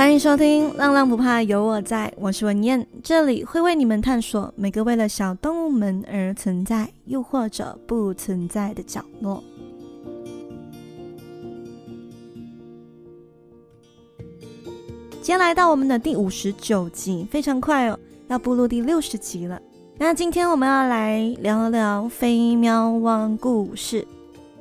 欢迎收听《浪浪不怕有我在》，我是文燕，这里会为你们探索每个为了小动物们而存在，又或者不存在的角落。今天来到我们的第五十九集，非常快哦，要步入第六十集了。那今天我们要来聊聊飞喵汪故事。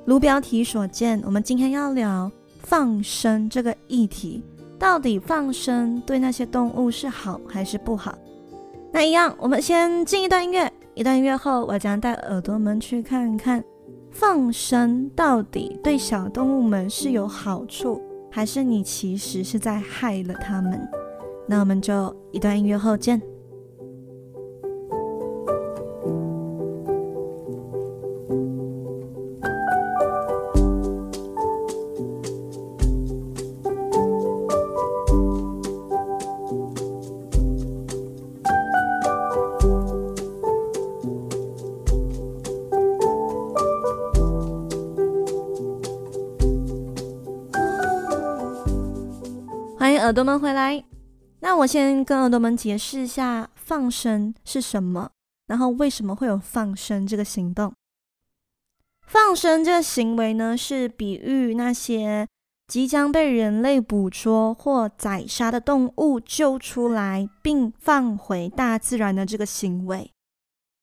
如标题所见，我们今天要聊放生这个议题。到底放生对那些动物是好还是不好？那一样，我们先进一段音乐，一段音乐后，我将带耳朵们去看看放生到底对小动物们是有好处，还是你其实是在害了它们？那我们就一段音乐后见。欢迎耳朵们回来，那我先跟耳朵们解释一下放生是什么，然后为什么会有放生这个行动。放生这个行为呢，是比喻那些即将被人类捕捉或宰杀的动物救出来，并放回大自然的这个行为。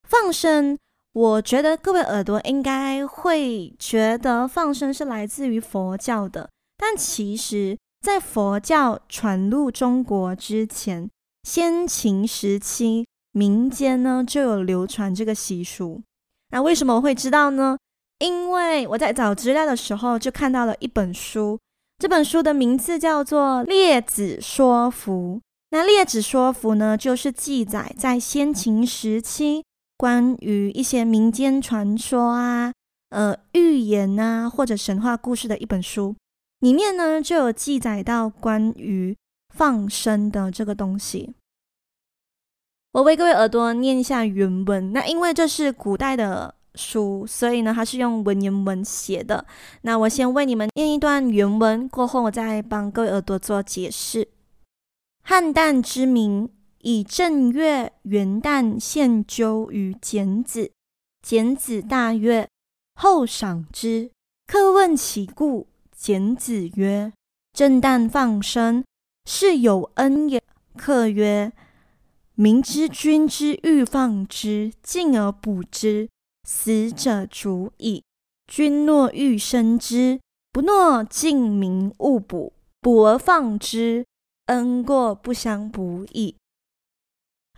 放生，我觉得各位耳朵应该会觉得放生是来自于佛教的，但其实。在佛教传入中国之前，先秦时期民间呢就有流传这个习俗。那为什么我会知道呢？因为我在找资料的时候就看到了一本书，这本书的名字叫做《列子说服》。那《列子说服》呢，就是记载在先秦时期关于一些民间传说啊、呃寓言啊或者神话故事的一本书。里面呢就有记载到关于放生的这个东西。我为各位耳朵念一下原文。那因为这是古代的书，所以呢它是用文言文写的。那我先为你们念一段原文，过后我再帮各位耳朵做解释。汉旦之民，以正月元旦献鸠于简子，简子大悦，后赏之。客问其故。简子曰：“正旦放生，是有恩也。”客曰：“明知君之欲放之，进而捕之，死者足矣。君若欲生之，不若尽民勿捕，捕而放之，恩过不相补矣。”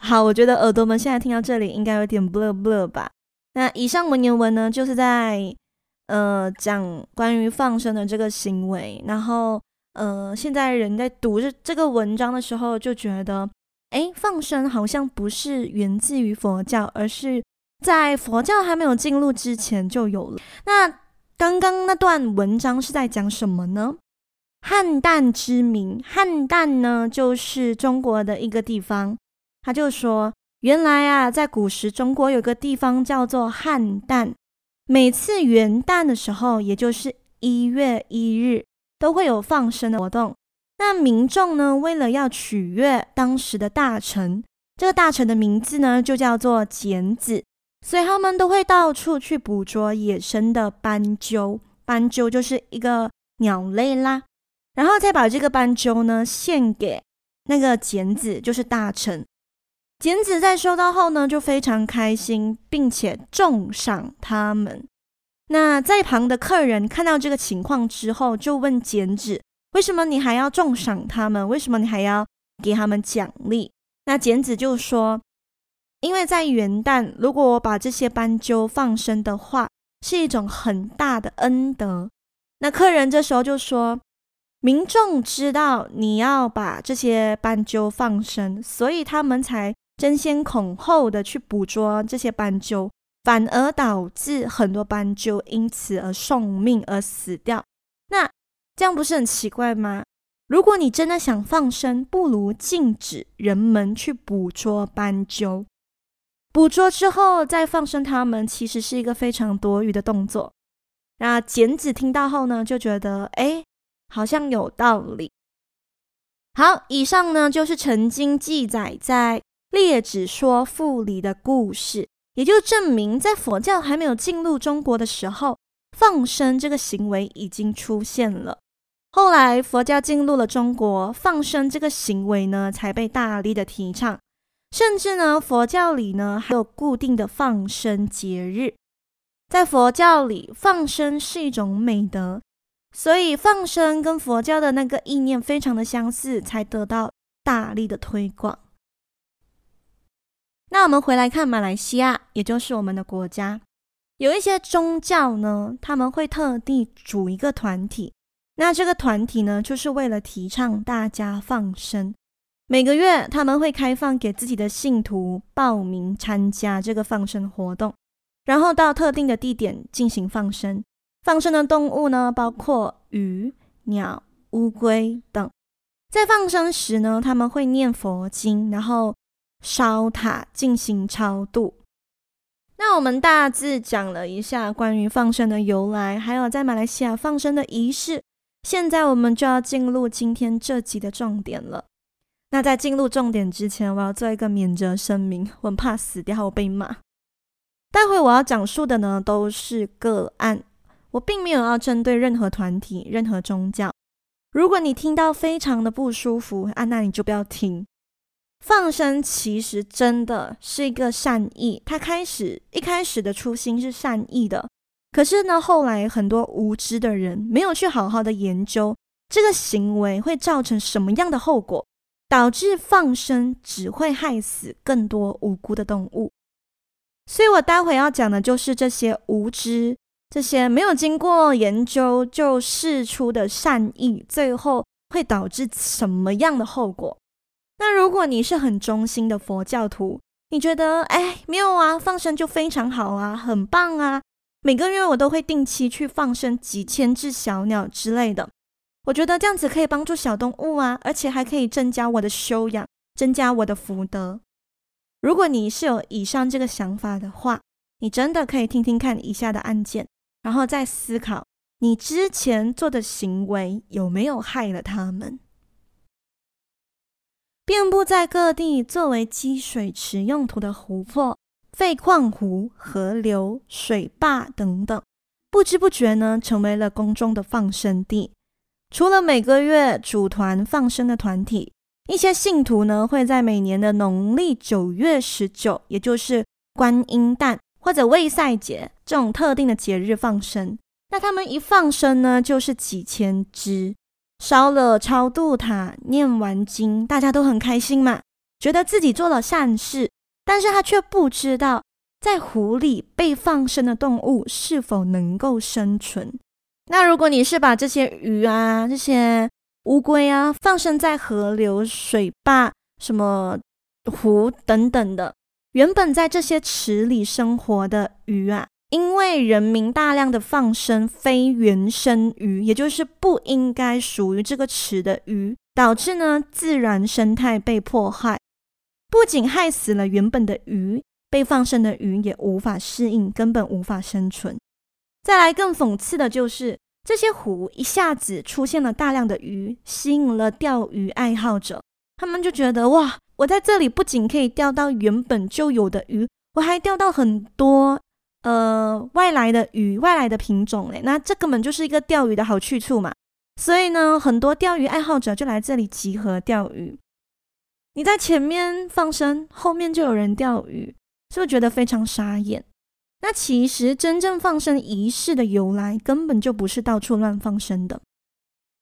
好，我觉得耳朵们现在听到这里应该有点 blur blur 吧。那以上文言文呢，就是在。呃，讲关于放生的这个行为，然后呃，现在人在读这这个文章的时候，就觉得，诶，放生好像不是源自于佛教，而是在佛教还没有进入之前就有了。那刚刚那段文章是在讲什么呢？汉旦之名，汉旦呢，就是中国的一个地方。他就说，原来啊，在古时中国有个地方叫做汉旦。每次元旦的时候，也就是一月一日，都会有放生的活动。那民众呢，为了要取悦当时的大臣，这个大臣的名字呢，就叫做简子，所以他们都会到处去捕捉野生的斑鸠。斑鸠就是一个鸟类啦，然后再把这个斑鸠呢献给那个简子，就是大臣。简子在收到后呢，就非常开心，并且重赏他们。那在旁的客人看到这个情况之后，就问简子：“为什么你还要重赏他们？为什么你还要给他们奖励？”那简子就说：“因为在元旦，如果我把这些斑鸠放生的话，是一种很大的恩德。”那客人这时候就说。民众知道你要把这些斑鸠放生，所以他们才争先恐后的去捕捉这些斑鸠，反而导致很多斑鸠因此而送命而死掉。那这样不是很奇怪吗？如果你真的想放生，不如禁止人们去捕捉斑鸠。捕捉之后再放生它们，其实是一个非常多余的动作。那简子听到后呢，就觉得，哎。好像有道理。好，以上呢就是曾经记载在《列子说赋》里的故事，也就证明在佛教还没有进入中国的时候，放生这个行为已经出现了。后来佛教进入了中国，放生这个行为呢才被大力的提倡，甚至呢佛教里呢还有固定的放生节日。在佛教里，放生是一种美德，所以放生跟佛教的那个意念非常的相似，才得到大力的推广。那我们回来看马来西亚，也就是我们的国家，有一些宗教呢，他们会特地组一个团体，那这个团体呢，就是为了提倡大家放生。每个月他们会开放给自己的信徒报名参加这个放生活动。然后到特定的地点进行放生，放生的动物呢，包括鱼、鸟、乌龟等。在放生时呢，他们会念佛经，然后烧塔进行超度。那我们大致讲了一下关于放生的由来，还有在马来西亚放生的仪式。现在我们就要进入今天这集的重点了。那在进入重点之前，我要做一个免责声明，我很怕死掉，我被骂。待会我要讲述的呢，都是个案，我并没有要针对任何团体、任何宗教。如果你听到非常的不舒服啊，那你就不要听。放生其实真的是一个善意，它开始一开始的初心是善意的，可是呢，后来很多无知的人没有去好好的研究这个行为会造成什么样的后果，导致放生只会害死更多无辜的动物。所以我待会要讲的就是这些无知、这些没有经过研究就释出的善意，最后会导致什么样的后果？那如果你是很忠心的佛教徒，你觉得哎，没有啊，放生就非常好啊，很棒啊，每个月我都会定期去放生几千只小鸟之类的，我觉得这样子可以帮助小动物啊，而且还可以增加我的修养，增加我的福德。如果你是有以上这个想法的话，你真的可以听听看以下的案件，然后再思考你之前做的行为有没有害了他们。遍布在各地作为积水池用途的湖泊、废矿湖、河流、水坝等等，不知不觉呢，成为了公众的放生地。除了每个月组团放生的团体。一些信徒呢，会在每年的农历九月十九，也就是观音诞或者未赛节这种特定的节日放生。那他们一放生呢，就是几千只，烧了超度塔，念完经，大家都很开心嘛，觉得自己做了善事。但是他却不知道，在湖里被放生的动物是否能够生存。那如果你是把这些鱼啊，这些乌龟啊，放生在河流、水坝、什么湖等等的，原本在这些池里生活的鱼啊，因为人民大量的放生非原生鱼，也就是不应该属于这个池的鱼，导致呢自然生态被破坏，不仅害死了原本的鱼，被放生的鱼也无法适应，根本无法生存。再来更讽刺的就是。这些湖一下子出现了大量的鱼，吸引了钓鱼爱好者。他们就觉得哇，我在这里不仅可以钓到原本就有的鱼，我还钓到很多呃外来的鱼、外来的品种嘞。那这根本就是一个钓鱼的好去处嘛。所以呢，很多钓鱼爱好者就来这里集合钓鱼。你在前面放生，后面就有人钓鱼，是不是觉得非常傻眼？那其实真正放生仪式的由来，根本就不是到处乱放生的。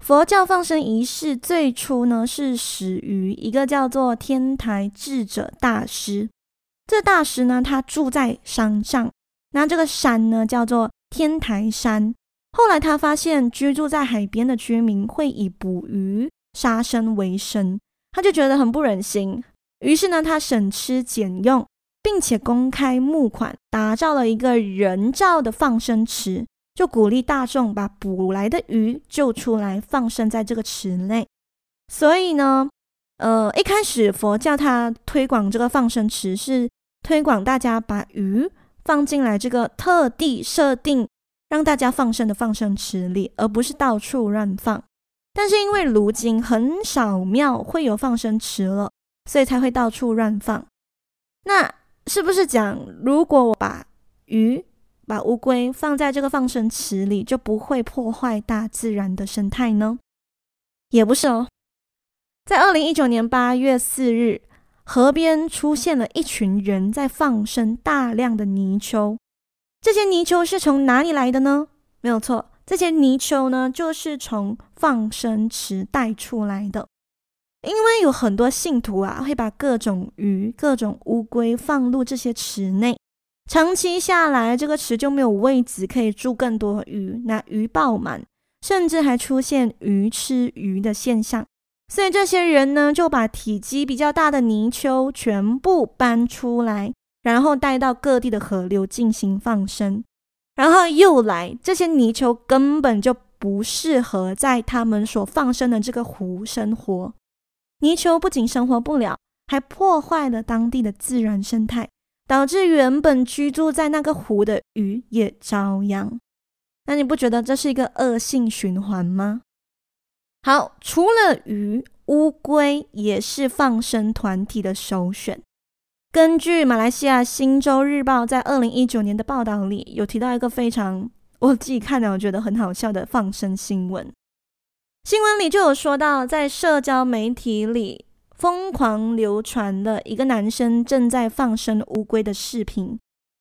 佛教放生仪式最初呢，是始于一个叫做天台智者大师。这大师呢，他住在山上，那这个山呢叫做天台山。后来他发现居住在海边的居民会以捕鱼杀生为生，他就觉得很不忍心，于是呢，他省吃俭用。并且公开募款，打造了一个人造的放生池，就鼓励大众把捕来的鱼救出来，放生在这个池内。所以呢，呃，一开始佛教它推广这个放生池，是推广大家把鱼放进来这个特地设定让大家放生的放生池里，而不是到处乱放。但是因为如今很少庙会有放生池了，所以才会到处乱放。那是不是讲，如果我把鱼、把乌龟放在这个放生池里，就不会破坏大自然的生态呢？也不是哦。在二零一九年八月四日，河边出现了一群人在放生大量的泥鳅。这些泥鳅是从哪里来的呢？没有错，这些泥鳅呢，就是从放生池带出来的。因为有很多信徒啊，会把各种鱼、各种乌龟放入这些池内，长期下来，这个池就没有位置可以住更多鱼，那鱼爆满，甚至还出现鱼吃鱼的现象。所以这些人呢，就把体积比较大的泥鳅全部搬出来，然后带到各地的河流进行放生。然后又来，这些泥鳅根本就不适合在他们所放生的这个湖生活。泥鳅不仅生活不了，还破坏了当地的自然生态，导致原本居住在那个湖的鱼也遭殃。那你不觉得这是一个恶性循环吗？好，除了鱼，乌龟也是放生团体的首选。根据马来西亚《新洲日报》在二零一九年的报道里，有提到一个非常我自己看了我觉得很好笑的放生新闻。新闻里就有说到，在社交媒体里疯狂流传了一个男生正在放生乌龟的视频。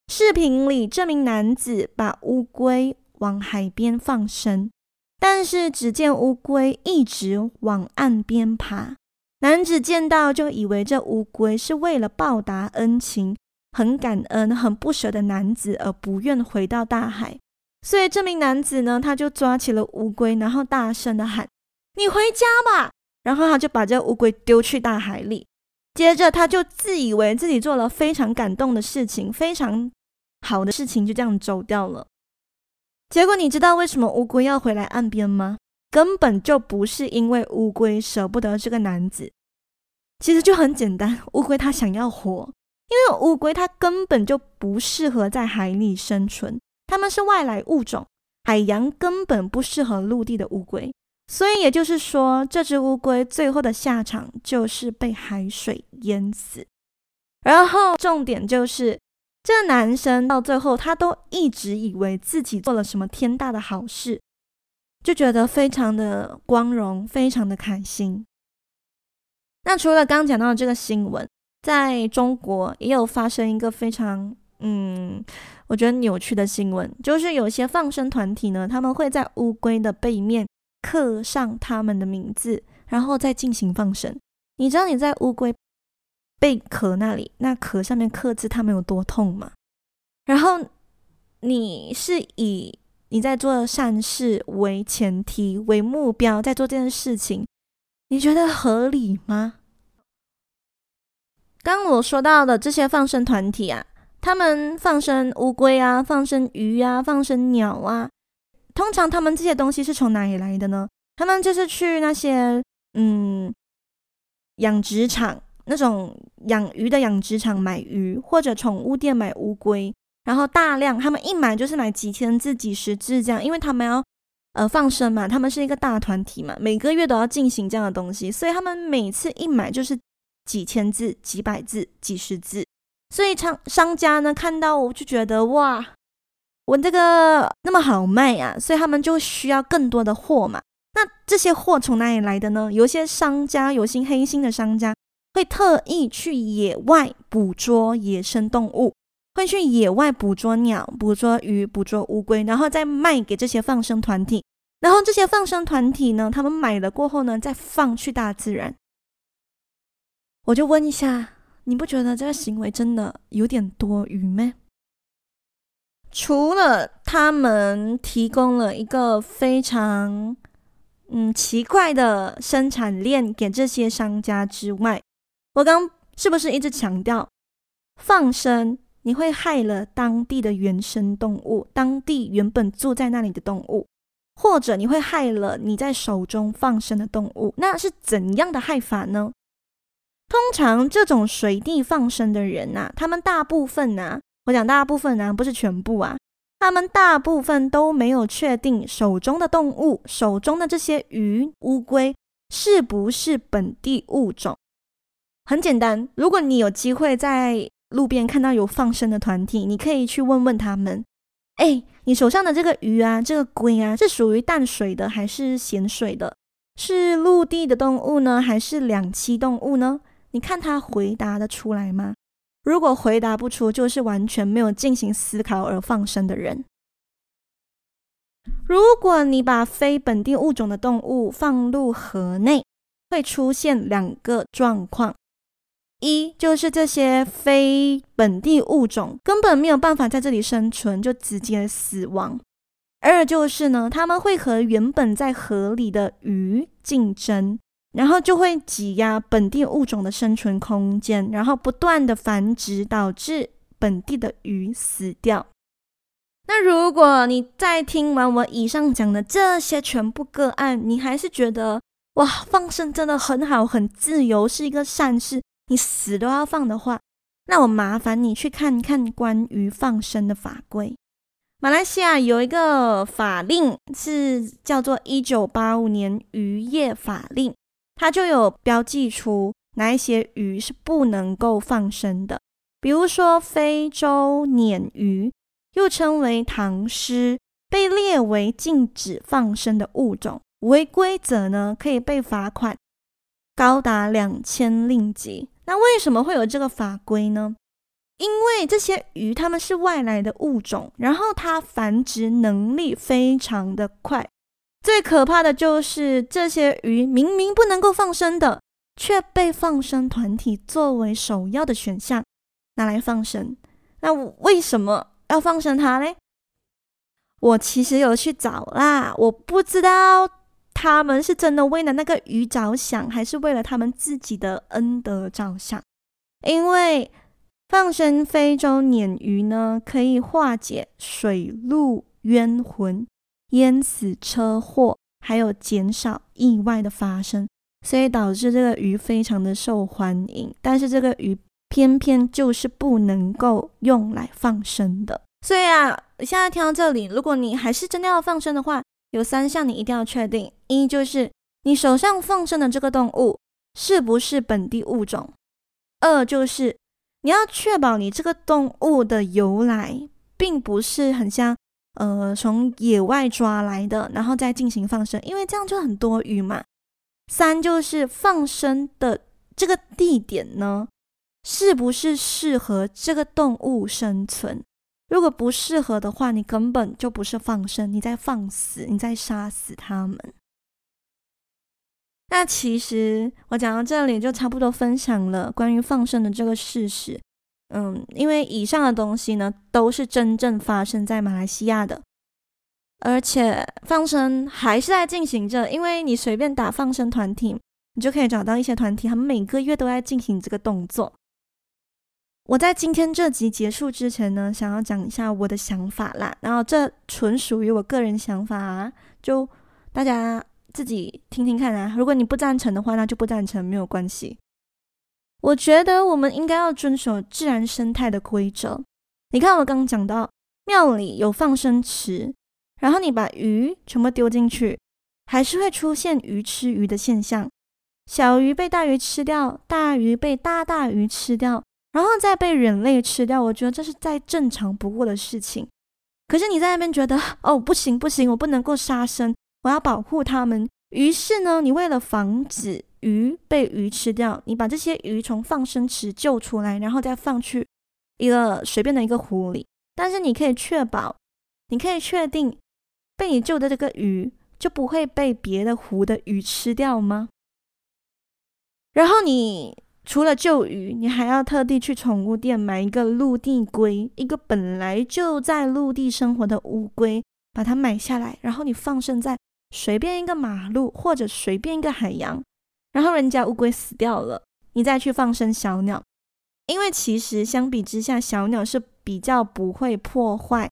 视频里，这名男子把乌龟往海边放生。但是只见乌龟一直往岸边爬，男子见到就以为这乌龟是为了报答恩情，很感恩、很不舍的男子而不愿回到大海，所以这名男子呢，他就抓起了乌龟，然后大声的喊：“你回家吧！”然后他就把这乌龟丢去大海里，接着他就自以为自己做了非常感动的事情，非常好的事情，就这样走掉了。结果你知道为什么乌龟要回来岸边吗？根本就不是因为乌龟舍不得这个男子，其实就很简单，乌龟它想要活，因为乌龟它根本就不适合在海里生存，它们是外来物种，海洋根本不适合陆地的乌龟，所以也就是说，这只乌龟最后的下场就是被海水淹死。然后重点就是。这个男生到最后，他都一直以为自己做了什么天大的好事，就觉得非常的光荣，非常的开心。那除了刚讲到的这个新闻，在中国也有发生一个非常嗯，我觉得扭曲的新闻，就是有些放生团体呢，他们会在乌龟的背面刻上他们的名字，然后再进行放生。你知道你在乌龟贝壳那里，那壳上面刻字，他们有多痛吗？然后你是以你在做善事为前提为目标，在做这件事情，你觉得合理吗？刚我说到的这些放生团体啊，他们放生乌龟啊，放生鱼啊，放生鸟啊，通常他们这些东西是从哪里来的呢？他们就是去那些嗯养殖场。那种养鱼的养殖场买鱼，或者宠物店买乌龟，然后大量，他们一买就是买几千只、几十只这样，因为他们要呃放生嘛，他们是一个大团体嘛，每个月都要进行这样的东西，所以他们每次一买就是几千只、几百只、几十只，所以商商家呢看到我就觉得哇，我这个那么好卖啊，所以他们就需要更多的货嘛。那这些货从哪里来的呢？有些商家有些黑心的商家。会特意去野外捕捉野生动物，会去野外捕捉鸟、捕捉鱼、捕捉乌龟，然后再卖给这些放生团体。然后这些放生团体呢，他们买了过后呢，再放去大自然。我就问一下，你不觉得这个行为真的有点多余吗？除了他们提供了一个非常嗯奇怪的生产链给这些商家之外，我刚是不是一直强调放生？你会害了当地的原生动物，当地原本住在那里的动物，或者你会害了你在手中放生的动物？那是怎样的害法呢？通常这种随地放生的人呐、他们大部分呐、我讲大部分呐、不是全部啊，他们大部分都没有确定手中的动物、手中的这些鱼、乌龟是不是本地物种。很简单，如果你有机会在路边看到有放生的团体，你可以去问问他们：哎，你手上的这个鱼啊，这个龟啊，是属于淡水的还是咸水的？是陆地的动物呢，还是两栖动物呢？你看他回答得出来吗？如果回答不出，就是完全没有进行思考而放生的人。如果你把非本地物种的动物放入河内，会出现两个状况。一就是这些非本地物种根本没有办法在这里生存，就直接死亡；二就是呢，他们会和原本在河里的鱼竞争，然后就会挤压本地物种的生存空间，然后不断的繁殖，导致本地的鱼死掉。那如果你在听完我以上讲的这些全部个案，你还是觉得哇，放生真的很好，很自由，是一个善事。你死都要放的话，那我麻烦你去看看关于放生的法规。马来西亚有一个法令是叫做《一九八五年渔业法令》，它就有标记出哪一些鱼是不能够放生的，比如说非洲鲶鱼，又称为塘虱，被列为禁止放生的物种，违规者呢可以被罚款高达两千令吉。那为什么会有这个法规呢？因为这些鱼它们是外来的物种，然后它繁殖能力非常的快。最可怕的就是这些鱼明明不能够放生的，却被放生团体作为首要的选项拿来放生。那为什么要放生它嘞？我其实有去找啦，我不知道。他们是真的为了那个鱼着想，还是为了他们自己的恩德着想？因为放生非洲鲶鱼呢，可以化解水陆冤魂、淹死车祸，还有减少意外的发生，所以导致这个鱼非常的受欢迎。但是这个鱼偏偏就是不能够用来放生的。所以啊，现在听到这里，如果你还是真的要放生的话，有三项你一定要确定：一就是你手上放生的这个动物是不是本地物种；二就是你要确保你这个动物的由来并不是很像呃从野外抓来的，然后再进行放生，因为这样就很多余嘛；三就是放生的这个地点呢，是不是适合这个动物生存。如果不适合的话，你根本就不是放生，你在放死，你在杀死他们。那其实我讲到这里就差不多分享了关于放生的这个事实。嗯，因为以上的东西呢，都是真正发生在马来西亚的，而且放生还是在进行着。因为你随便打放生团体，你就可以找到一些团体，他们每个月都在进行这个动作。我在今天这集结束之前呢，想要讲一下我的想法啦。然后这纯属于我个人想法啊，就大家自己听听看啊。如果你不赞成的话，那就不赞成，没有关系。我觉得我们应该要遵守自然生态的规则。你看，我刚刚讲到庙里有放生池，然后你把鱼全部丢进去，还是会出现鱼吃鱼的现象，小鱼被大鱼吃掉，大鱼被大大鱼吃掉。然后再被人类吃掉，我觉得这是再正常不过的事情。可是你在那边觉得，哦，不行不行，我不能够杀生，我要保护它们。于是呢，你为了防止鱼被鱼吃掉，你把这些鱼从放生池救出来，然后再放去一个随便的一个湖里。但是你可以确保，你可以确定被你救的这个鱼就不会被别的湖的鱼吃掉吗？然后你。除了救鱼，你还要特地去宠物店买一个陆地龟，一个本来就在陆地生活的乌龟，把它买下来，然后你放生在随便一个马路或者随便一个海洋，然后人家乌龟死掉了，你再去放生小鸟，因为其实相比之下，小鸟是比较不会破坏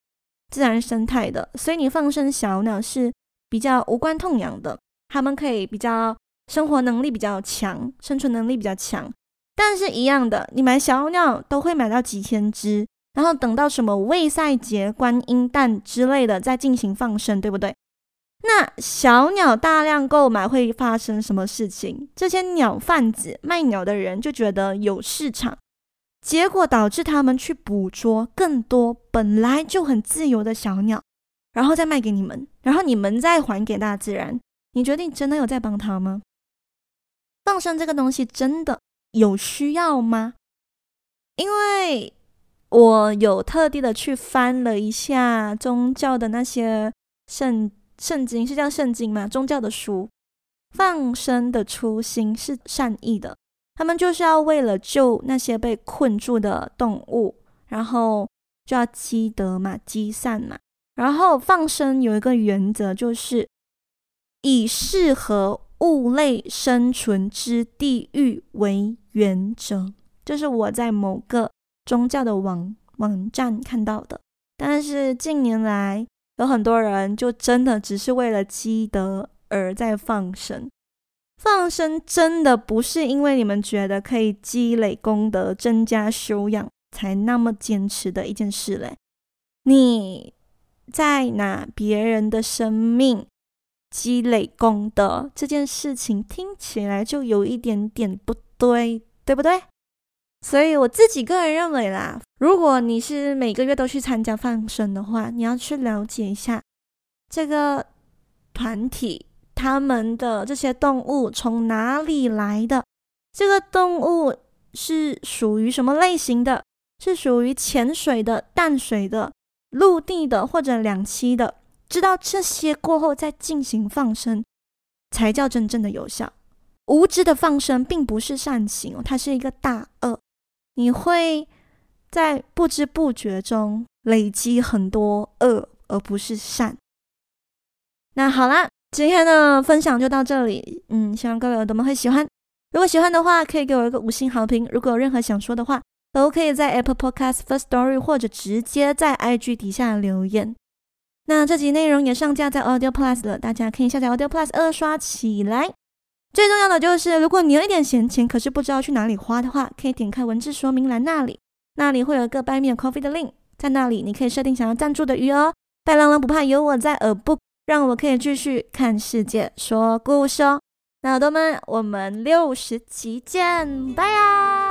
自然生态的，所以你放生小鸟是比较无关痛痒的，它们可以比较生活能力比较强，生存能力比较强。但是，一样的，你买小鸟都会买到几千只，然后等到什么卫赛节、观音诞之类的再进行放生，对不对？那小鸟大量购买会发生什么事情？这些鸟贩子卖鸟的人就觉得有市场，结果导致他们去捕捉更多本来就很自由的小鸟，然后再卖给你们，然后你们再还给大自然。你觉得你真的有在帮他吗？放生这个东西真的有需要吗？因为我有特地的去翻了一下宗教的那些圣。圣经是叫圣经吗？宗教的书，放生的初心是善意的，他们就是要为了救那些被困住的动物，然后就要积德嘛，积善嘛。然后放生有一个原则，就是以适合物类生存之地域为原则，这是我在某个宗教的网网站看到的。但是近年来，有很多人就真的只是为了积德而在放生，放生真的不是因为你们觉得可以积累功德、增加修养才那么坚持的一件事嘞。你在拿别人的生命积累功德这件事情听起来就有一点点不对，对不对？所以我自己个人认为啦，如果你是每个月都去参加放生的话，你要去了解一下这个团体，他们的这些动物从哪里来的，这个动物是属于什么类型的，是属于潜水的、淡水的、陆地的或者两栖的，知道这些过后再进行放生，才叫真正的有效。无知的放生并不是善行哦，它是一个大恶。你会在不知不觉中累积很多恶，而不是善。那好啦，今天的分享就到这里。嗯，希望各位耳朵们会喜欢。如果喜欢的话，可以给我一个五星好评。如果有任何想说的话，都可以在 Apple Podcast First Story 或者直接在 IG 底下留言。那这集内容也上架在 Audio Plus 了，大家可以下载 Audio Plus 二刷起来。最重要的就是，如果你有一点闲钱，可是不知道去哪里花的话，可以点开文字说明栏那里，那里会有个 Buy Me Coffee 的 link，在那里你可以设定想要赞助的余额。白狼狼不怕，有我在，耳不让我可以继续看世界说故事哦。那耳朵们，我们六十集见，拜呀！